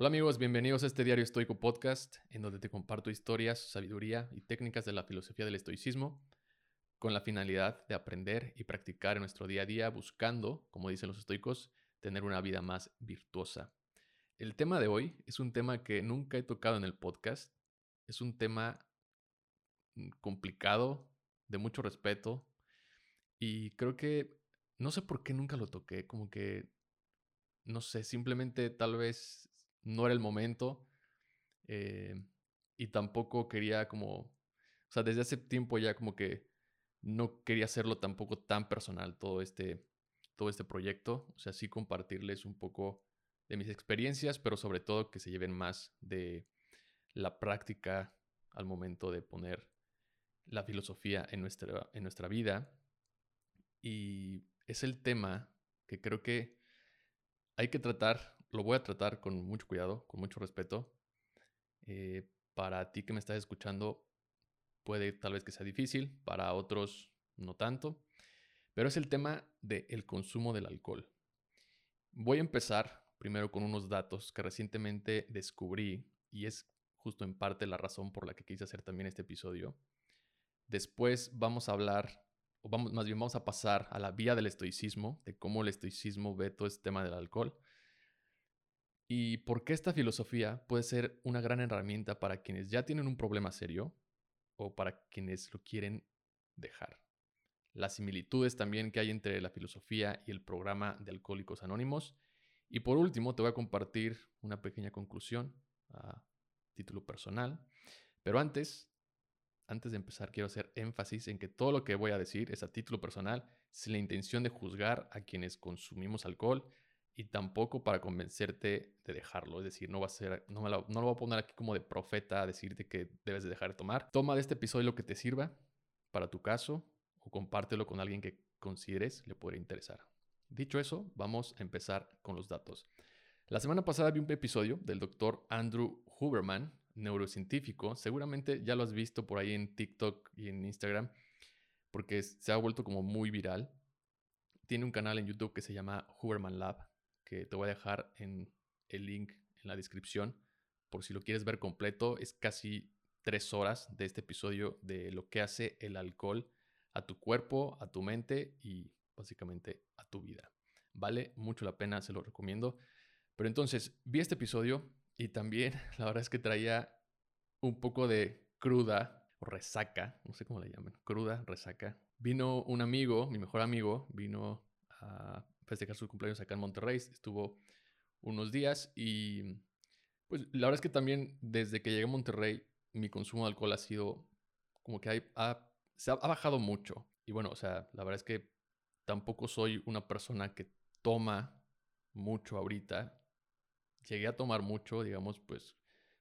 Hola amigos, bienvenidos a este Diario Estoico Podcast, en donde te comparto historias, sabiduría y técnicas de la filosofía del estoicismo, con la finalidad de aprender y practicar en nuestro día a día, buscando, como dicen los estoicos, tener una vida más virtuosa. El tema de hoy es un tema que nunca he tocado en el podcast, es un tema mm, complicado, de mucho respeto, y creo que no sé por qué nunca lo toqué, como que, no sé, simplemente tal vez no era el momento. Eh, y tampoco quería como, o sea, desde hace tiempo ya como que no quería hacerlo tampoco tan personal todo este, todo este proyecto. O sea, sí compartirles un poco de mis experiencias, pero sobre todo que se lleven más de la práctica al momento de poner la filosofía en nuestra, en nuestra vida. Y es el tema que creo que hay que tratar lo voy a tratar con mucho cuidado, con mucho respeto. Eh, para ti que me estás escuchando, puede tal vez que sea difícil, para otros no tanto, pero es el tema del consumo del alcohol. Voy a empezar primero con unos datos que recientemente descubrí y es justo en parte la razón por la que quise hacer también este episodio. Después vamos a hablar, o vamos, más bien vamos a pasar a la vía del estoicismo, de cómo el estoicismo ve todo este tema del alcohol y por qué esta filosofía puede ser una gran herramienta para quienes ya tienen un problema serio o para quienes lo quieren dejar. Las similitudes también que hay entre la filosofía y el programa de Alcohólicos Anónimos. Y por último, te voy a compartir una pequeña conclusión a título personal. Pero antes, antes de empezar, quiero hacer énfasis en que todo lo que voy a decir es a título personal, sin la intención de juzgar a quienes consumimos alcohol y tampoco para convencerte de dejarlo. Es decir, no, va a ser, no, lo, no lo voy a poner aquí como de profeta a decirte que debes de dejar de tomar. Toma de este episodio lo que te sirva para tu caso o compártelo con alguien que consideres le podría interesar. Dicho eso, vamos a empezar con los datos. La semana pasada vi un episodio del doctor Andrew Huberman, neurocientífico. Seguramente ya lo has visto por ahí en TikTok y en Instagram, porque se ha vuelto como muy viral. Tiene un canal en YouTube que se llama Huberman Lab que te voy a dejar en el link en la descripción por si lo quieres ver completo. Es casi tres horas de este episodio de lo que hace el alcohol a tu cuerpo, a tu mente y básicamente a tu vida. Vale mucho la pena, se lo recomiendo. Pero entonces, vi este episodio y también la verdad es que traía un poco de cruda o resaca, no sé cómo le llaman, cruda, resaca. Vino un amigo, mi mejor amigo, vino a festejar su cumpleaños acá en Monterrey. Estuvo unos días y pues la verdad es que también desde que llegué a Monterrey mi consumo de alcohol ha sido como que ha, se ha, bajado mucho. Y bueno, o sea, la verdad es que tampoco soy una persona que toma mucho ahorita. Llegué a tomar mucho, digamos, pues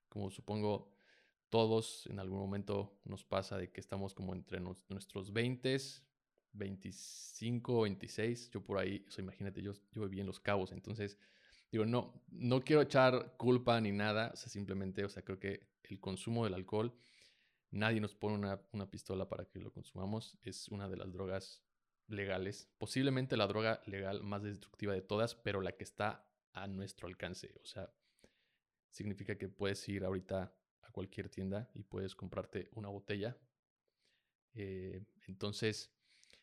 como supongo todos en algún momento nos pasa de que estamos como entre nuestros 20s 25 o 26, yo por ahí, o imagínate, yo, yo viví en Los Cabos, entonces, digo, no, no quiero echar culpa ni nada, o sea, simplemente, o sea, creo que el consumo del alcohol, nadie nos pone una, una pistola para que lo consumamos, es una de las drogas legales, posiblemente la droga legal más destructiva de todas, pero la que está a nuestro alcance, o sea, significa que puedes ir ahorita a cualquier tienda y puedes comprarte una botella. Eh, entonces,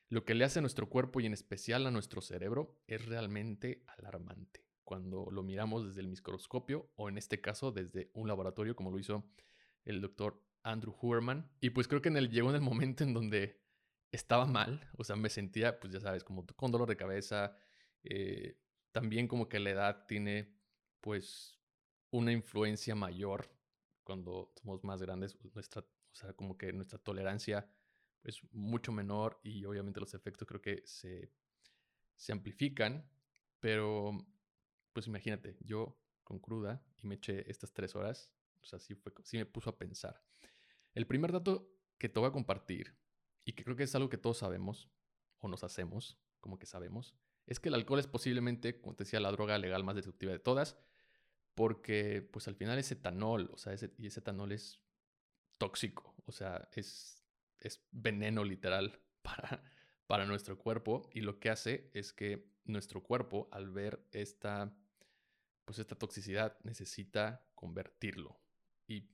lo que le hace a nuestro cuerpo y en especial a nuestro cerebro es realmente alarmante cuando lo miramos desde el microscopio o en este caso desde un laboratorio como lo hizo el doctor Andrew Huberman. Y pues creo que en el, llegó en el momento en donde estaba mal, o sea, me sentía, pues ya sabes, como con dolor de cabeza. Eh, también como que la edad tiene pues una influencia mayor cuando somos más grandes, nuestra, o sea, como que nuestra tolerancia es mucho menor y obviamente los efectos creo que se, se amplifican, pero pues imagínate, yo con cruda y me eché estas tres horas, o sea, sí, fue, sí me puso a pensar. El primer dato que te voy a compartir y que creo que es algo que todos sabemos o nos hacemos, como que sabemos, es que el alcohol es posiblemente, como te decía, la droga legal más destructiva de todas, porque pues al final es etanol, o sea, y ese etanol es tóxico, o sea, es es veneno literal para, para nuestro cuerpo y lo que hace es que nuestro cuerpo al ver esta pues esta toxicidad necesita convertirlo. Y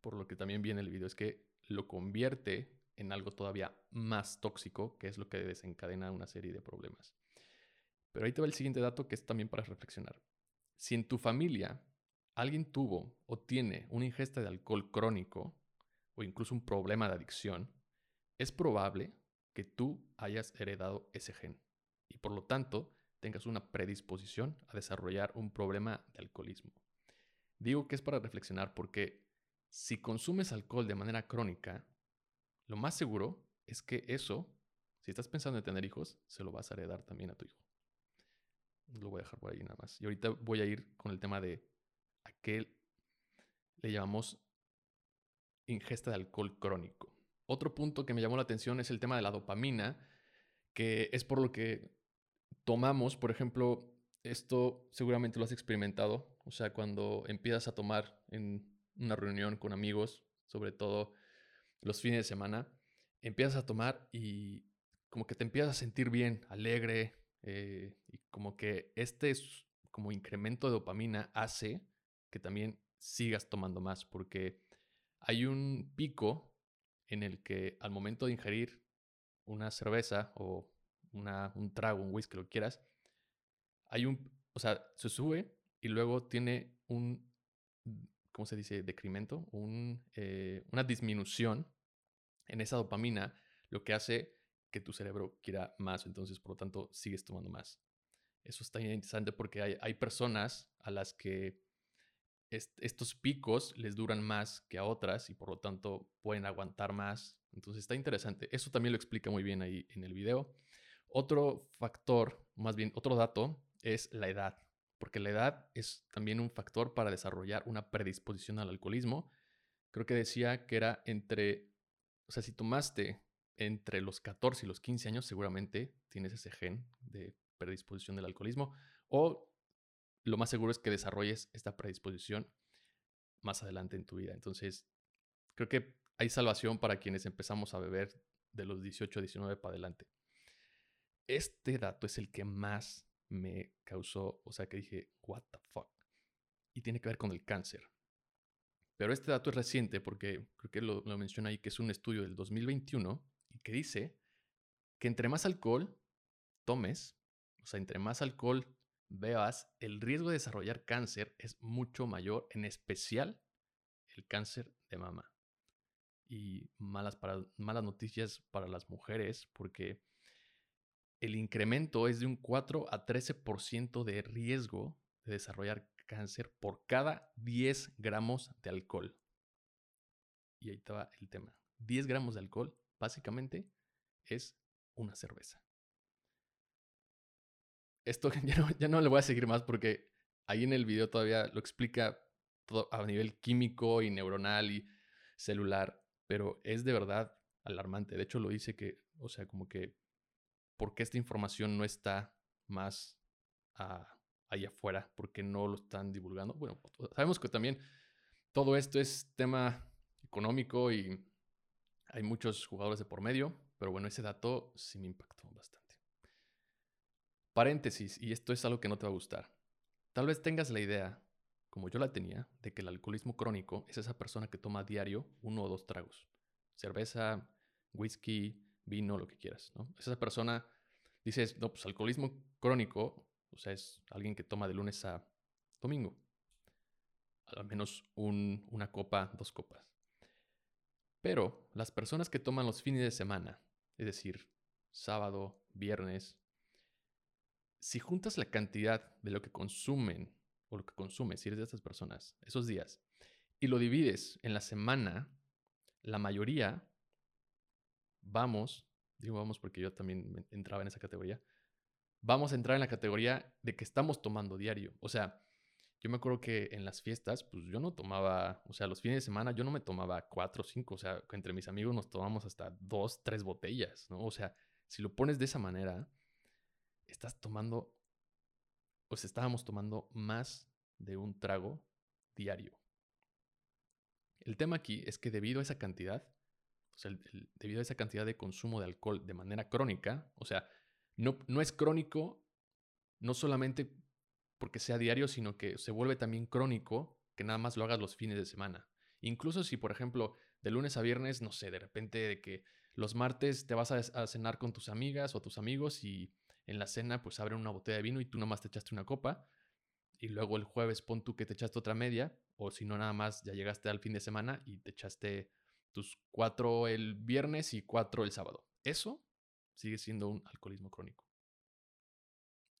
por lo que también viene el video es que lo convierte en algo todavía más tóxico, que es lo que desencadena una serie de problemas. Pero ahí te va el siguiente dato que es también para reflexionar. Si en tu familia alguien tuvo o tiene una ingesta de alcohol crónico o incluso un problema de adicción, es probable que tú hayas heredado ese gen y por lo tanto tengas una predisposición a desarrollar un problema de alcoholismo. Digo que es para reflexionar porque si consumes alcohol de manera crónica, lo más seguro es que eso, si estás pensando en tener hijos, se lo vas a heredar también a tu hijo. Lo voy a dejar por ahí nada más. Y ahorita voy a ir con el tema de a qué le llamamos ingesta de alcohol crónico. Otro punto que me llamó la atención es el tema de la dopamina, que es por lo que tomamos, por ejemplo, esto seguramente lo has experimentado, o sea, cuando empiezas a tomar en una reunión con amigos, sobre todo los fines de semana, empiezas a tomar y como que te empiezas a sentir bien, alegre, eh, y como que este como incremento de dopamina hace que también sigas tomando más, porque hay un pico en el que al momento de ingerir una cerveza o una, un trago, un whisky, lo quieras, hay un, o sea, se sube y luego tiene un, ¿cómo se dice? Decremento, un, eh, una disminución en esa dopamina, lo que hace que tu cerebro quiera más, entonces por lo tanto sigues tomando más. Eso está interesante porque hay, hay personas a las que estos picos les duran más que a otras y por lo tanto pueden aguantar más. Entonces está interesante. Eso también lo explica muy bien ahí en el video. Otro factor, más bien otro dato, es la edad, porque la edad es también un factor para desarrollar una predisposición al alcoholismo. Creo que decía que era entre o sea, si tomaste entre los 14 y los 15 años, seguramente tienes ese gen de predisposición del alcoholismo. O lo más seguro es que desarrolles esta predisposición más adelante en tu vida. Entonces, creo que hay salvación para quienes empezamos a beber de los 18 a 19 para adelante. Este dato es el que más me causó, o sea, que dije, what the fuck. Y tiene que ver con el cáncer. Pero este dato es reciente porque creo que lo, menciona ahí, que es un estudio del 2021 y que dice que entre más alcohol tomes, o sea, entre más alcohol bebas, el riesgo de desarrollar cáncer es mucho mayor, en especial el cáncer de mama. Y malas, malas noticias para las mujeres porque el incremento es de un 4 a 13% de riesgo de desarrollar cáncer por cada 10 gramos de alcohol. Y ahí estaba el tema. 10 gramos de alcohol, básicamente, es una cerveza. Esto ya no, ya no le voy a seguir más porque ahí en el video todavía lo explica todo a nivel químico y neuronal y celular, pero es de verdad alarmante. De hecho, lo dice que, o sea, como que, ¿por qué esta información no está más a, ahí afuera porque no lo están divulgando. Bueno, sabemos que también todo esto es tema económico y hay muchos jugadores de por medio, pero bueno, ese dato sí me impactó bastante. Paréntesis, y esto es algo que no te va a gustar. Tal vez tengas la idea, como yo la tenía, de que el alcoholismo crónico es esa persona que toma a diario uno o dos tragos. Cerveza, whisky, vino, lo que quieras, ¿no? esa persona, dices, no, pues alcoholismo crónico o sea, es alguien que toma de lunes a domingo. Al menos una copa, dos copas. Pero las personas que toman los fines de semana, es decir, sábado, viernes, si juntas la cantidad de lo que consumen o lo que consumes, si eres de estas personas, esos días, y lo divides en la semana, la mayoría, vamos, digo vamos porque yo también entraba en esa categoría, vamos a entrar en la categoría de que estamos tomando diario. O sea, yo me acuerdo que en las fiestas, pues yo no tomaba, o sea, los fines de semana yo no me tomaba cuatro o cinco, o sea, entre mis amigos nos tomamos hasta dos, tres botellas, ¿no? O sea, si lo pones de esa manera, estás tomando, pues estábamos tomando más de un trago diario. El tema aquí es que debido a esa cantidad, o sea, debido a esa cantidad de consumo de alcohol de manera crónica, o sea, no, es crónico, no solamente porque sea diario, sino que se vuelve también crónico que nada más lo hagas los fines de semana. Incluso si, por ejemplo, de lunes a viernes, no sé, de repente de que los martes te vas a, cenar con tus amigas o tus amigos y en la cena pues abren una botella de vino y tú nomás te echaste una copa y luego el jueves pon tú que te echaste otra media o si no nada más ya llegaste al fin de semana y te echaste tus cuatro el viernes y cuatro el sábado. Eso sigue siendo un alcoholismo crónico.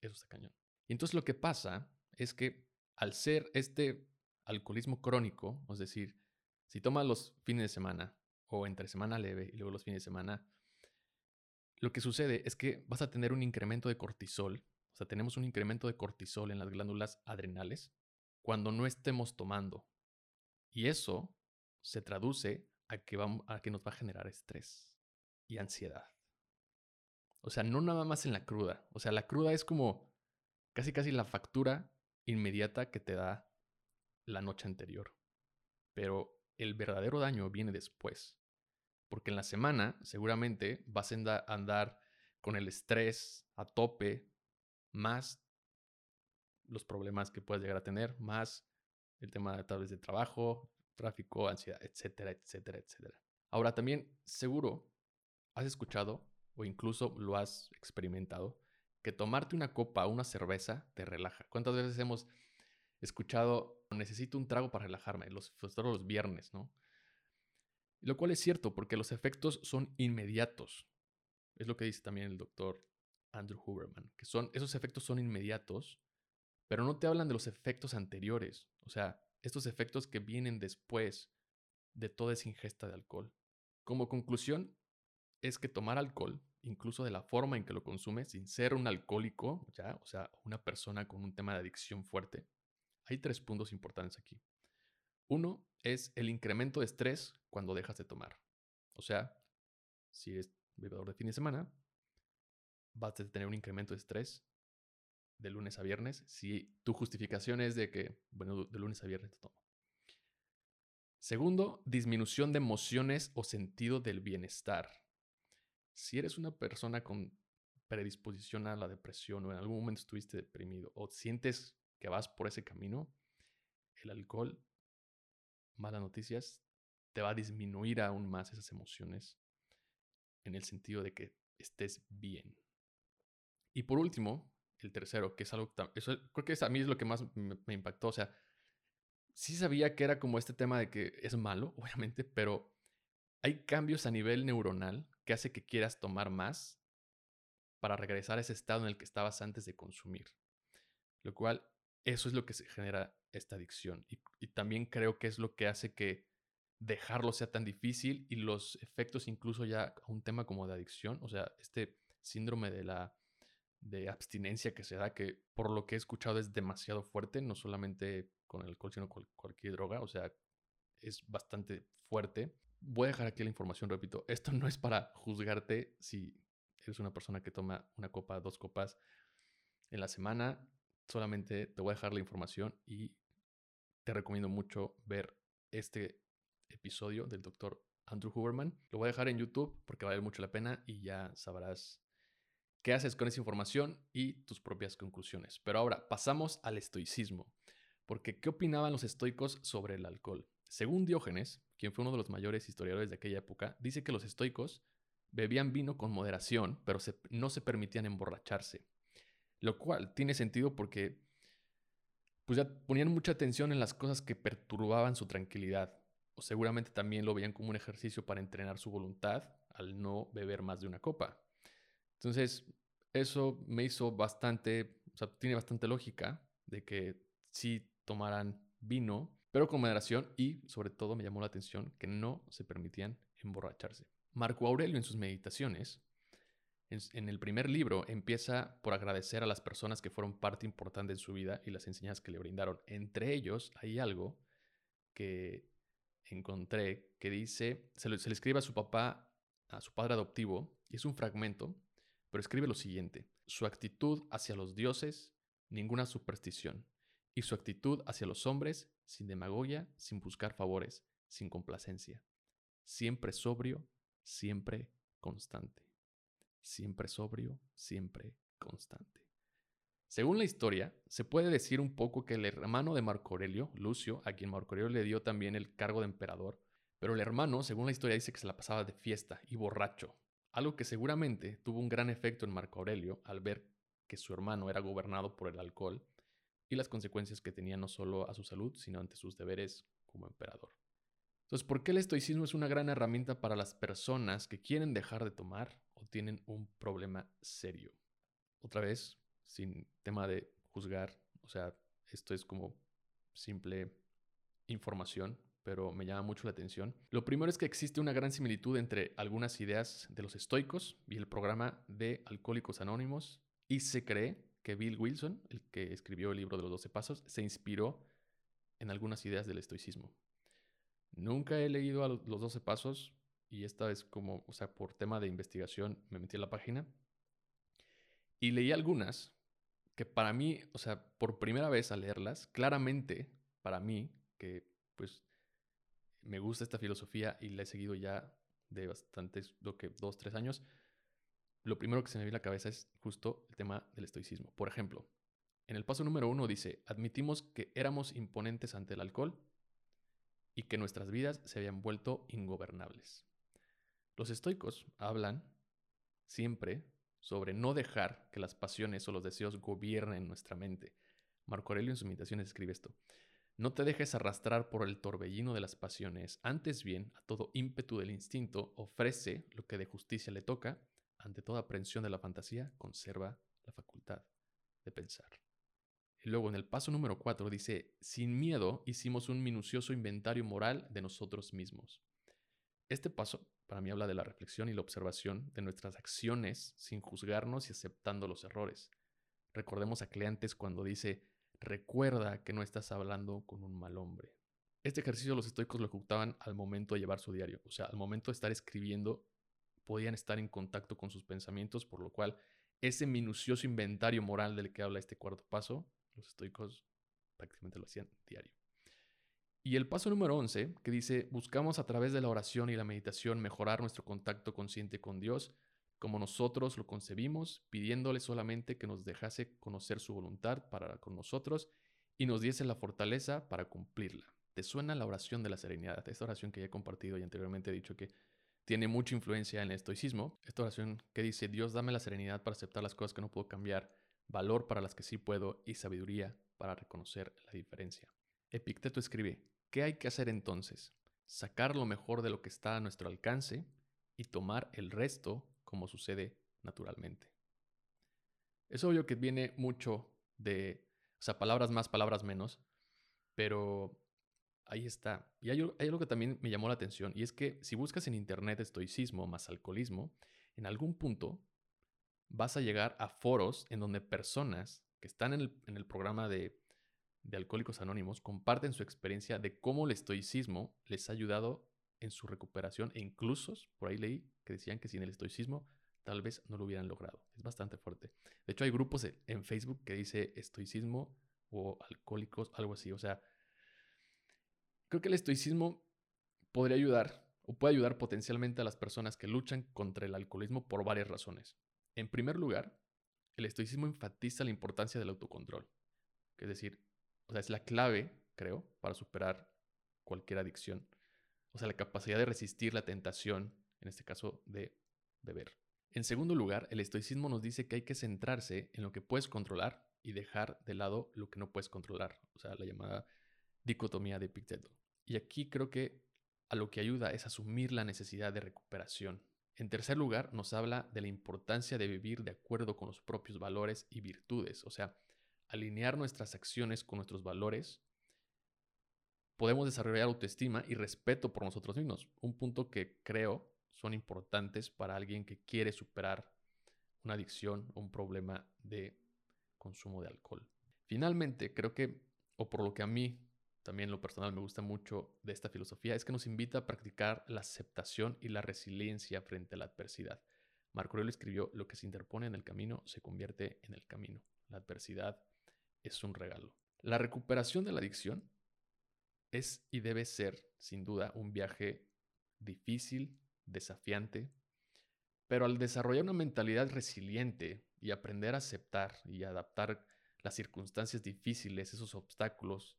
Eso está cañón. Y entonces lo que pasa es que al ser este alcoholismo crónico, es decir, si tomas los fines de semana o entre semana leve y luego los fines de semana, lo que sucede es que vas a tener un incremento de cortisol, o sea, tenemos un incremento de cortisol en las glándulas adrenales cuando no estemos tomando. Y eso se traduce a que, a que nos va a generar estrés y ansiedad. O sea, no nada más en la cruda. O sea, la cruda es como casi casi la factura inmediata que te da la noche anterior. Pero el verdadero daño viene después. Porque en la semana seguramente vas a andar con el estrés a tope, más los problemas que puedes llegar a tener, más el tema tal vez de trabajo, tráfico, ansiedad, etcétera, etcétera, etcétera. Ahora también seguro has escuchado o incluso lo has experimentado que tomarte una copa una cerveza te relaja. ¿Cuántas veces hemos escuchado necesito un trago para relajarme, los, todos los viernes, ¿no? Lo cual es cierto, porque los efectos son inmediatos. Es lo que dice también el doctor Andrew Huberman, que son, esos efectos son inmediatos, pero no te hablan de los efectos anteriores, o sea, estos efectos que vienen después de toda esa ingesta de alcohol. Como conclusión, es que tomar alcohol, incluso de la forma en que lo consumes, sin ser un alcohólico, ¿ya? o sea, una persona con un tema de adicción fuerte, hay tres puntos importantes aquí. Uno es el incremento de estrés cuando dejas de tomar. O sea, si eres bebedor de fin de semana, vas a tener un incremento de estrés de lunes a viernes si tu justificación es de que, bueno, de lunes a viernes te tomo. Segundo, disminución de emociones o sentido del bienestar. Si eres una persona con predisposición a la depresión o en algún momento estuviste deprimido o sientes que vas por ese camino, el alcohol, malas noticias, te va a disminuir aún más esas emociones en el sentido de que estés bien. Y por último, el tercero, que es algo, eso creo que a mí es lo que más me, impactó, o sea, sí sabía que era como este tema de que es malo, obviamente, pero hay cambios a nivel neuronal que hace que quieras tomar más para regresar a ese estado en el que estabas antes de consumir. Lo cual eso es lo que se genera esta adicción. Y, también creo que es lo que hace que dejarlo sea tan difícil y los efectos incluso ya a un tema como de adicción, o sea, este síndrome de la de abstinencia que se da, que por lo que he escuchado es demasiado fuerte, no solamente con el alcohol, sino con cualquier droga, o sea, es bastante fuerte. Voy a dejar aquí la información, repito, esto no es para juzgarte si eres una persona que toma una copa, dos copas en la semana, solamente te voy a dejar la información y te recomiendo mucho ver este episodio del doctor Andrew Huberman. Lo voy a dejar en YouTube porque vale mucho la pena y ya sabrás qué haces con esa información y tus propias conclusiones. Pero ahora pasamos al estoicismo, porque ¿qué opinaban los estoicos sobre el alcohol? Según Diógenes, quien fue uno de los mayores historiadores de aquella época, dice que los estoicos bebían vino con moderación, pero no se permitían emborracharse. Lo cual tiene sentido porque pues ya ponían mucha atención en las cosas que perturbaban su tranquilidad. O seguramente también lo veían como un ejercicio para entrenar su voluntad al no beber más de una copa. Entonces, eso me hizo bastante, o sea, tiene bastante lógica de que sí tomaran vino, pero con moderación y sobre todo me llamó la atención que no se permitían emborracharse. Marco Aurelio en sus meditaciones en, el primer libro empieza por agradecer a las personas que fueron parte importante en su vida y las enseñanzas que le brindaron. Entre ellos hay algo que encontré que dice, se se le escribe a su papá, a su padre adoptivo, y es un fragmento, pero escribe lo siguiente, su actitud hacia los dioses, ninguna superstición, y su actitud hacia los hombres, sin demagogia, sin buscar favores, sin complacencia, siempre sobrio, siempre constante siempre sobrio, siempre constante. Según la historia, se puede decir un poco que el hermano de Marco Aurelio, Lucio, a quien Marco Aurelio le dio también el cargo de emperador, pero el hermano, según la historia, dice que se la pasaba de fiesta y borracho, algo que seguramente tuvo un gran efecto en Marco Aurelio al ver que su hermano era gobernado por el alcohol y las consecuencias que tenía no solo a su salud, sino ante sus deberes como emperador. Entonces, ¿por qué el estoicismo es una gran herramienta para las personas que quieren dejar de tomar o tienen un problema serio? Otra vez, sin tema de juzgar, o sea, esto es como simple información, pero me llama mucho la atención. Lo primero es que existe una gran similitud entre algunas ideas de los estoicos y el programa de Alcohólicos Anónimos, y se cree que Bill Wilson, el que escribió el libro de los 12 pasos, se inspiró en algunas ideas del estoicismo. Nunca he leído a los 12 pasos y esta vez como, o sea, por tema de investigación me metí a la página y leí algunas que para mí, o sea, por primera vez al leerlas, claramente para mí, que pues me gusta esta filosofía y la he seguido ya de bastantes, lo que dos, tres años, lo primero que se me viene a la cabeza es justo el tema del estoicismo. Por ejemplo, en el paso número uno dice, admitimos que éramos imponentes ante el alcohol y que nuestras vidas se habían vuelto ingobernables. Los estoicos hablan siempre sobre no dejar que las pasiones o los deseos gobiernen nuestra mente. Marco Aurelio en sus meditaciones escribe esto. No te dejes arrastrar por el torbellino de las pasiones, antes bien, a todo ímpetu del instinto, ofrece lo que de justicia le toca, ante toda aprensión de la fantasía, conserva la facultad de pensar. Y luego en el paso número 4 dice, sin miedo hicimos un minucioso inventario moral de nosotros mismos. Este paso para mí habla de la reflexión y la observación de nuestras acciones sin juzgarnos y aceptando los errores. Recordemos a Cleantes cuando dice, recuerda que no estás hablando con un mal hombre. Este ejercicio los estoicos lo ejecutaban al momento de llevar su diario, o sea, al momento de estar escribiendo, podían estar en contacto con sus pensamientos, por lo cual ese minucioso inventario moral del que habla este cuarto paso los estoicos prácticamente lo hacían diario. Y el paso número 11, que dice, buscamos a través de la oración y la meditación mejorar nuestro contacto consciente con Dios, como nosotros lo concebimos, pidiéndole solamente que nos dejase conocer su voluntad para con nosotros y nos diese la fortaleza para cumplirla. ¿Te suena la oración de la serenidad? Esta oración que ya he compartido y anteriormente he dicho que tiene mucha influencia en el estoicismo. Esta oración que dice, Dios dame la serenidad para aceptar las cosas que no puedo cambiar valor para las que sí puedo y sabiduría para reconocer la diferencia. Epicteto escribe, ¿qué hay que hacer entonces? Sacar lo mejor de lo que está a nuestro alcance y tomar el resto como sucede naturalmente. Es obvio que viene mucho de, o sea, palabras más, palabras menos, pero ahí está. Y hay, hay, algo que también me llamó la atención, y es que si buscas en internet estoicismo más alcoholismo, en algún punto vas a llegar a foros en donde personas que están en el, programa de, de Alcohólicos Anónimos comparten su experiencia de cómo el estoicismo les ha ayudado en su recuperación e incluso, por ahí leí, que decían que sin el estoicismo tal vez no lo hubieran logrado. Es bastante fuerte. De hecho, hay grupos en Facebook que dice estoicismo o alcohólicos, algo así. O sea, creo que el estoicismo podría ayudar o puede ayudar potencialmente a las personas que luchan contra el alcoholismo por varias razones. En primer lugar, el estoicismo enfatiza la importancia del autocontrol. Es decir, o sea, es la clave, creo, para superar cualquier adicción. O sea, la capacidad de resistir la tentación, en este caso, de beber. En segundo lugar, el estoicismo nos dice que hay que centrarse en lo que puedes controlar y dejar de lado lo que no puedes controlar. O sea, la llamada dicotomía de Epicteto. Y aquí creo que a lo que ayuda es asumir la necesidad de recuperación en tercer lugar, nos habla de la importancia de vivir de acuerdo con los propios valores y virtudes, o sea, alinear nuestras acciones con nuestros valores. Podemos desarrollar autoestima y respeto por nosotros mismos, un punto que creo son importantes para alguien que quiere superar una adicción o un problema de consumo de alcohol. Finalmente, creo que, o por lo que a mí también lo personal me gusta mucho de esta filosofía es que nos invita a practicar la aceptación y la resiliencia frente a la adversidad. Marco Aurelio escribió, lo que se interpone en el camino se convierte en el camino. La adversidad es un regalo. La recuperación de la adicción es y debe ser, sin duda, un viaje difícil, desafiante, pero al desarrollar una mentalidad resiliente y aprender a aceptar y adaptar las circunstancias difíciles, esos obstáculos,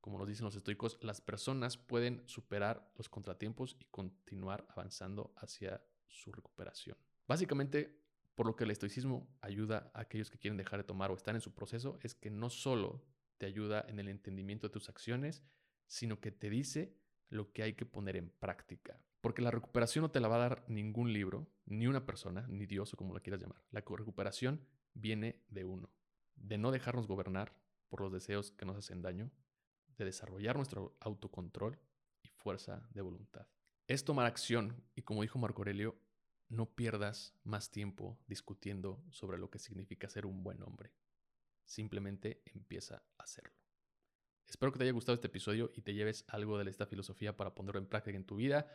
como nos dicen los estoicos, las personas pueden superar los contratiempos y continuar avanzando hacia su recuperación. Básicamente, por lo que el estoicismo ayuda a aquellos que quieren dejar de tomar o están en su proceso, es que no solo te ayuda en el entendimiento de tus acciones, sino que te dice lo que hay que poner en práctica. Porque la recuperación no te la va a dar ningún libro, ni una persona, ni Dios o como lo quieras llamar. La recuperación viene de uno, de no dejarnos gobernar por los deseos que nos hacen daño, de desarrollar nuestro autocontrol y fuerza de voluntad. Es tomar acción y como dijo Marco Aurelio, no pierdas más tiempo discutiendo sobre lo que significa ser un buen hombre. Simplemente empieza a hacerlo. Espero que te haya gustado este episodio y te lleves algo de esta filosofía para ponerlo en práctica en tu vida.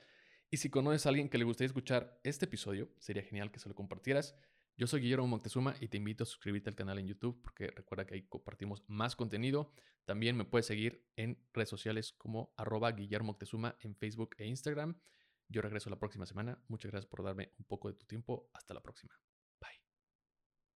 Y si conoces a alguien que le gustaría escuchar este episodio, sería genial que se lo compartieras. Yo soy Guillermo Montezuma y te invito a suscribirte al canal en YouTube porque recuerda que ahí compartimos más contenido. También me puedes seguir en redes sociales como arroba Guillermo Moctezuma en Facebook e Instagram. Yo regreso la próxima semana. Muchas gracias por darme un poco de tu tiempo. Hasta la próxima.